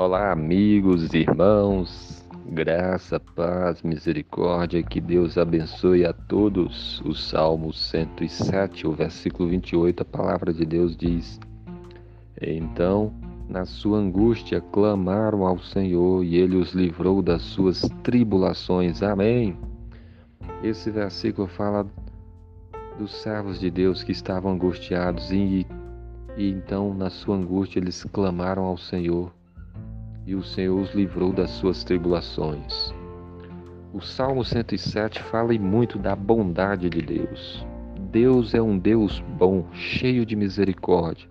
Olá, amigos, irmãos, graça, paz, misericórdia, que Deus abençoe a todos. O Salmo 107, o versículo 28, a palavra de Deus diz: Então, na sua angústia, clamaram ao Senhor e ele os livrou das suas tribulações. Amém. Esse versículo fala dos servos de Deus que estavam angustiados e, e então, na sua angústia, eles clamaram ao Senhor e o Senhor os livrou das suas tribulações. O Salmo 107 fala muito da bondade de Deus. Deus é um Deus bom, cheio de misericórdia.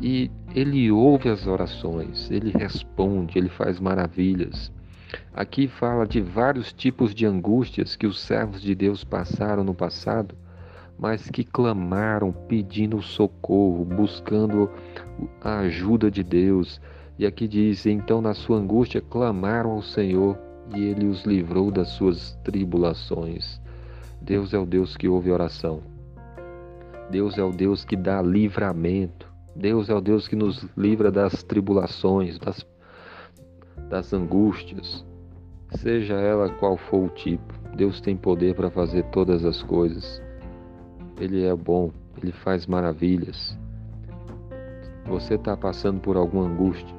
E ele ouve as orações, ele responde, ele faz maravilhas. Aqui fala de vários tipos de angústias que os servos de Deus passaram no passado, mas que clamaram pedindo socorro, buscando a ajuda de Deus, e aqui diz: Então, na sua angústia, clamaram ao Senhor e ele os livrou das suas tribulações. Deus é o Deus que ouve oração. Deus é o Deus que dá livramento. Deus é o Deus que nos livra das tribulações, das, das angústias, seja ela qual for o tipo. Deus tem poder para fazer todas as coisas. Ele é bom, ele faz maravilhas. Você está passando por alguma angústia,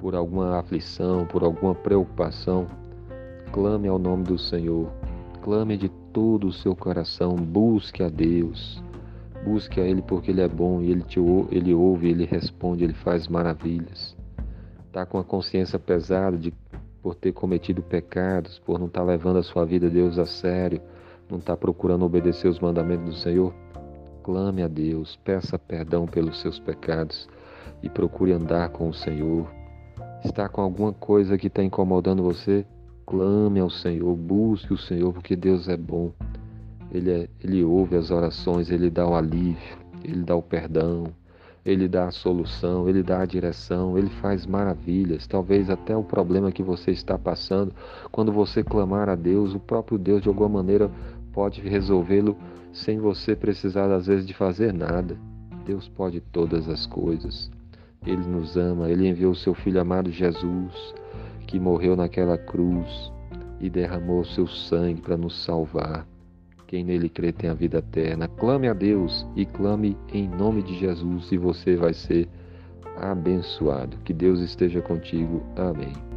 por alguma aflição, por alguma preocupação, clame ao nome do Senhor. Clame de todo o seu coração, busque a Deus. Busque a Ele porque Ele é bom e Ele, te, ele ouve, Ele responde, Ele faz maravilhas. Está com a consciência pesada de, por ter cometido pecados, por não estar tá levando a sua vida Deus a sério, não está procurando obedecer os mandamentos do Senhor? Clame a Deus, peça perdão pelos seus pecados e procure andar com o Senhor está com alguma coisa que está incomodando você, clame ao Senhor, busque o Senhor, porque Deus é bom. Ele, é, ele ouve as orações, ele dá o alívio, ele dá o perdão, ele dá a solução, ele dá a direção, ele faz maravilhas. Talvez até o problema que você está passando, quando você clamar a Deus, o próprio Deus de alguma maneira pode resolvê-lo sem você precisar às vezes de fazer nada. Deus pode todas as coisas. Ele nos ama, ele enviou seu filho amado Jesus, que morreu naquela cruz e derramou seu sangue para nos salvar. Quem nele crê tem a vida eterna. Clame a Deus e clame em nome de Jesus e você vai ser abençoado. Que Deus esteja contigo. Amém.